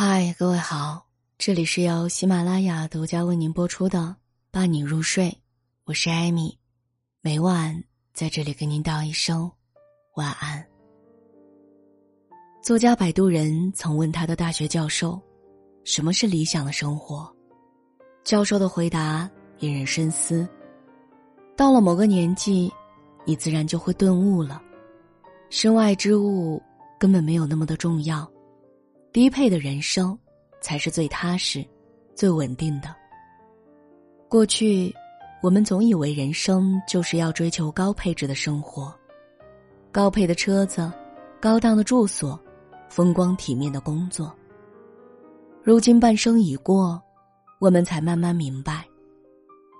嗨，各位好，这里是由喜马拉雅独家为您播出的《伴你入睡》，我是艾米，每晚在这里跟您道一声晚安。作家摆渡人曾问他的大学教授：“什么是理想的生活？”教授的回答引人深思。到了某个年纪，你自然就会顿悟了，身外之物根本没有那么的重要。低配的人生，才是最踏实、最稳定的。过去，我们总以为人生就是要追求高配置的生活，高配的车子、高档的住所、风光体面的工作。如今半生已过，我们才慢慢明白，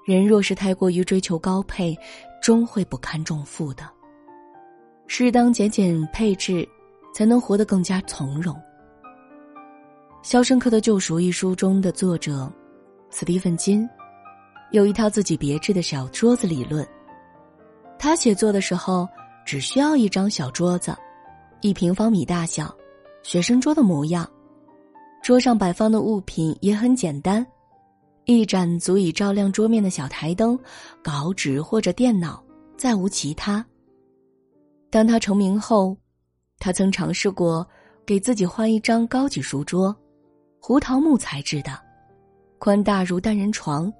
人若是太过于追求高配，终会不堪重负的。适当减减配置，才能活得更加从容。《肖申克的救赎》一书中的作者，斯蒂芬金，有一套自己别致的小桌子理论。他写作的时候，只需要一张小桌子，一平方米大小，学生桌的模样。桌上摆放的物品也很简单，一盏足以照亮桌面的小台灯，稿纸或者电脑，再无其他。当他成名后，他曾尝试过给自己换一张高级书桌。胡桃木材质的，宽大如单人床，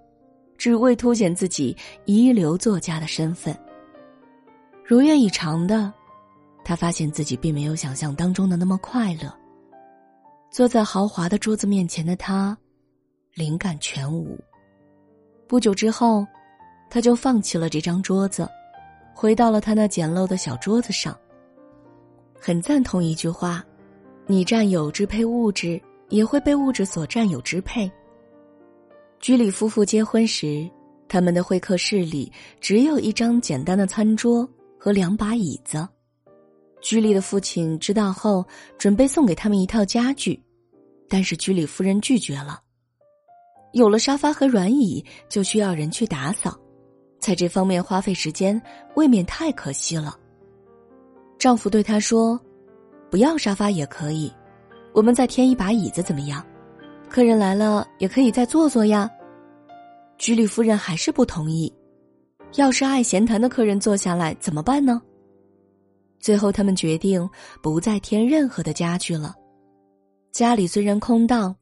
只为凸显自己一流作家的身份。如愿以偿的，他发现自己并没有想象当中的那么快乐。坐在豪华的桌子面前的他，灵感全无。不久之后，他就放弃了这张桌子，回到了他那简陋的小桌子上。很赞同一句话：你占有支配物质。也会被物质所占有支配。居里夫妇结婚时，他们的会客室里只有一张简单的餐桌和两把椅子。居里的父亲知道后，准备送给他们一套家具，但是居里夫人拒绝了。有了沙发和软椅，就需要人去打扫，在这方面花费时间，未免太可惜了。丈夫对她说：“不要沙发也可以。”我们再添一把椅子怎么样？客人来了也可以再坐坐呀。居里夫人还是不同意。要是爱闲谈的客人坐下来怎么办呢？最后他们决定不再添任何的家具了。家里虽然空荡，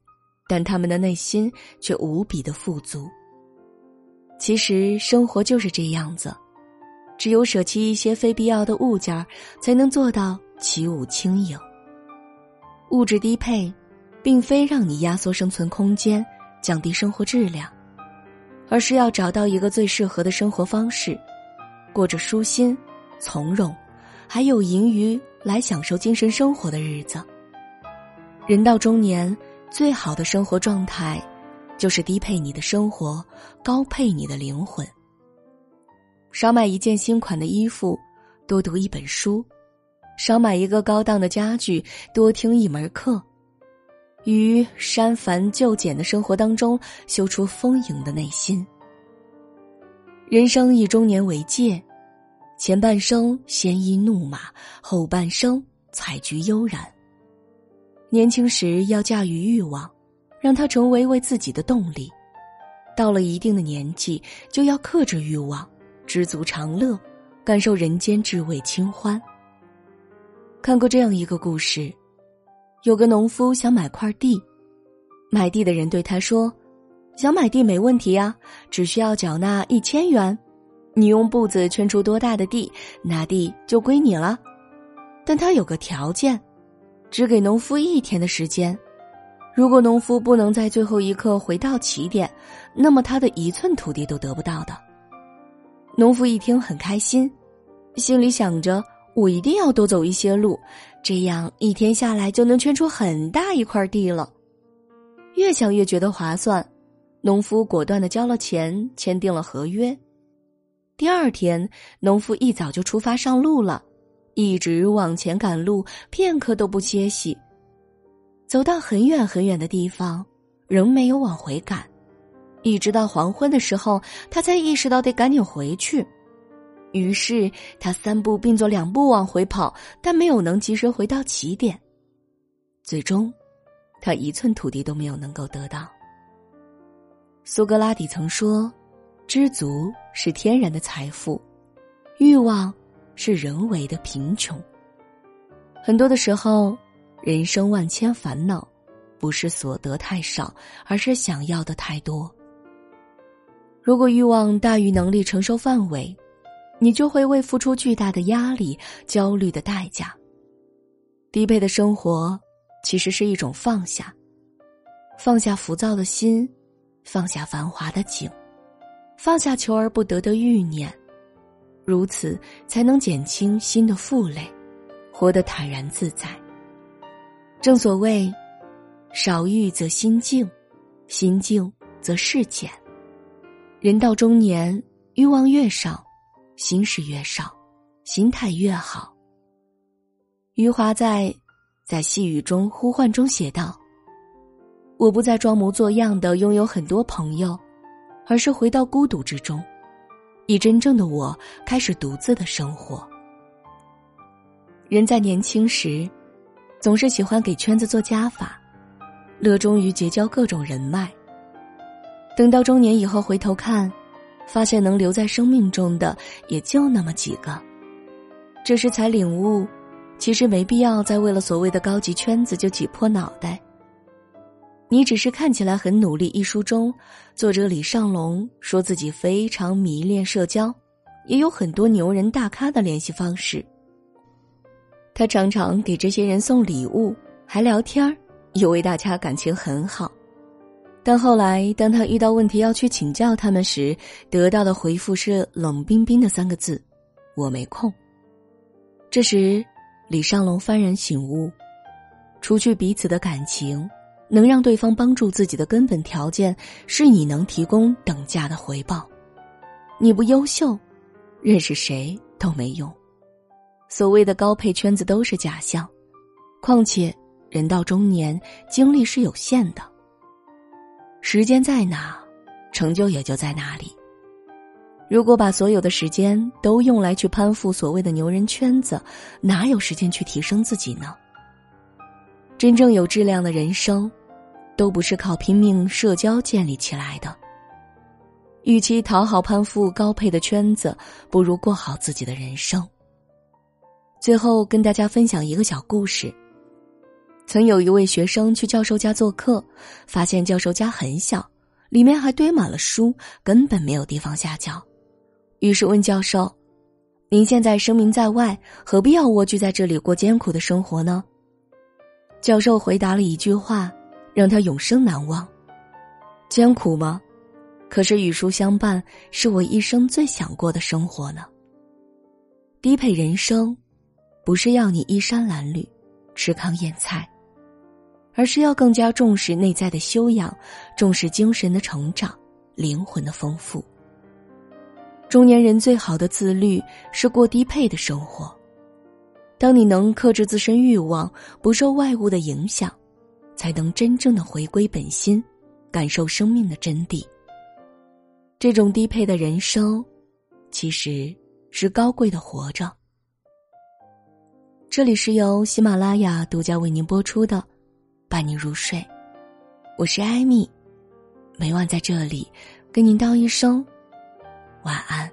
但他们的内心却无比的富足。其实生活就是这样子，只有舍弃一些非必要的物件才能做到起舞轻盈。物质低配，并非让你压缩生存空间、降低生活质量，而是要找到一个最适合的生活方式，过着舒心、从容，还有盈余来享受精神生活的日子。人到中年，最好的生活状态，就是低配你的生活，高配你的灵魂。少买一件新款的衣服，多读一本书。少买一个高档的家具，多听一门课，于删繁就简的生活当中修出丰盈的内心。人生以中年为界，前半生鲜衣怒马，后半生采菊悠然。年轻时要驾驭欲望，让它成为为自己的动力；到了一定的年纪，就要克制欲望，知足常乐，感受人间至味清欢。看过这样一个故事，有个农夫想买块地，买地的人对他说：“想买地没问题呀，只需要缴纳一千元，你用步子圈出多大的地，那地就归你了。但他有个条件，只给农夫一天的时间，如果农夫不能在最后一刻回到起点，那么他的一寸土地都得不到的。”农夫一听很开心，心里想着。我一定要多走一些路，这样一天下来就能圈出很大一块地了。越想越觉得划算，农夫果断的交了钱，签订了合约。第二天，农夫一早就出发上路了，一直往前赶路，片刻都不歇息。走到很远很远的地方，仍没有往回赶，一直到黄昏的时候，他才意识到得赶紧回去。于是他三步并作两步往回跑，但没有能及时回到起点。最终，他一寸土地都没有能够得到。苏格拉底曾说：“知足是天然的财富，欲望是人为的贫穷。”很多的时候，人生万千烦恼，不是所得太少，而是想要的太多。如果欲望大于能力承受范围，你就会为付出巨大的压力、焦虑的代价。低配的生活，其实是一种放下，放下浮躁的心，放下繁华的景，放下求而不得的欲念，如此才能减轻心的负累。活得坦然自在。正所谓，少欲则心静，心静则事简。人到中年，欲望越少，心事越少，心态越好。余华在《在细雨中呼唤》中写道：“我不再装模作样的拥有很多朋友，而是回到孤独之中，以真正的我开始独自的生活。”人在年轻时，总是喜欢给圈子做加法，乐衷于结交各种人脉。等到中年以后回头看，发现能留在生命中的也就那么几个。这时才领悟，其实没必要再为了所谓的高级圈子就挤破脑袋。你只是看起来很努力。一书中，作者李尚龙说自己非常迷恋社交，也有很多牛人大咖的联系方式。他常常给这些人送礼物，还聊天儿，以为大家感情很好。但后来，当他遇到问题要去请教他们时，得到的回复是冷冰冰的三个字：“我没空。”这时，李尚龙幡然醒悟：，除去彼此的感情，能让对方帮助自己的根本条件是你能提供等价的回报。你不优秀，认识谁都没用。所谓的高配圈子都是假象，况且人到中年，精力是有限的。时间在哪，成就也就在哪里。如果把所有的时间都用来去攀附所谓的牛人圈子，哪有时间去提升自己呢？真正有质量的人生，都不是靠拼命社交建立起来的。与其讨好攀附高配的圈子，不如过好自己的人生。最后跟大家分享一个小故事。曾有一位学生去教授家做客，发现教授家很小，里面还堆满了书，根本没有地方下脚。于是问教授：“您现在声名在外，何必要蜗居在这里过艰苦的生活呢？”教授回答了一句话，让他永生难忘：“艰苦吗？可是与书相伴，是我一生最想过的生活呢。”低配人生。不是要你衣衫褴褛、吃糠咽菜，而是要更加重视内在的修养，重视精神的成长、灵魂的丰富。中年人最好的自律是过低配的生活。当你能克制自身欲望，不受外物的影响，才能真正的回归本心，感受生命的真谛。这种低配的人生，其实是高贵的活着。这里是由喜马拉雅独家为您播出的《伴你入睡》，我是艾米，每晚在这里跟您道一声晚安。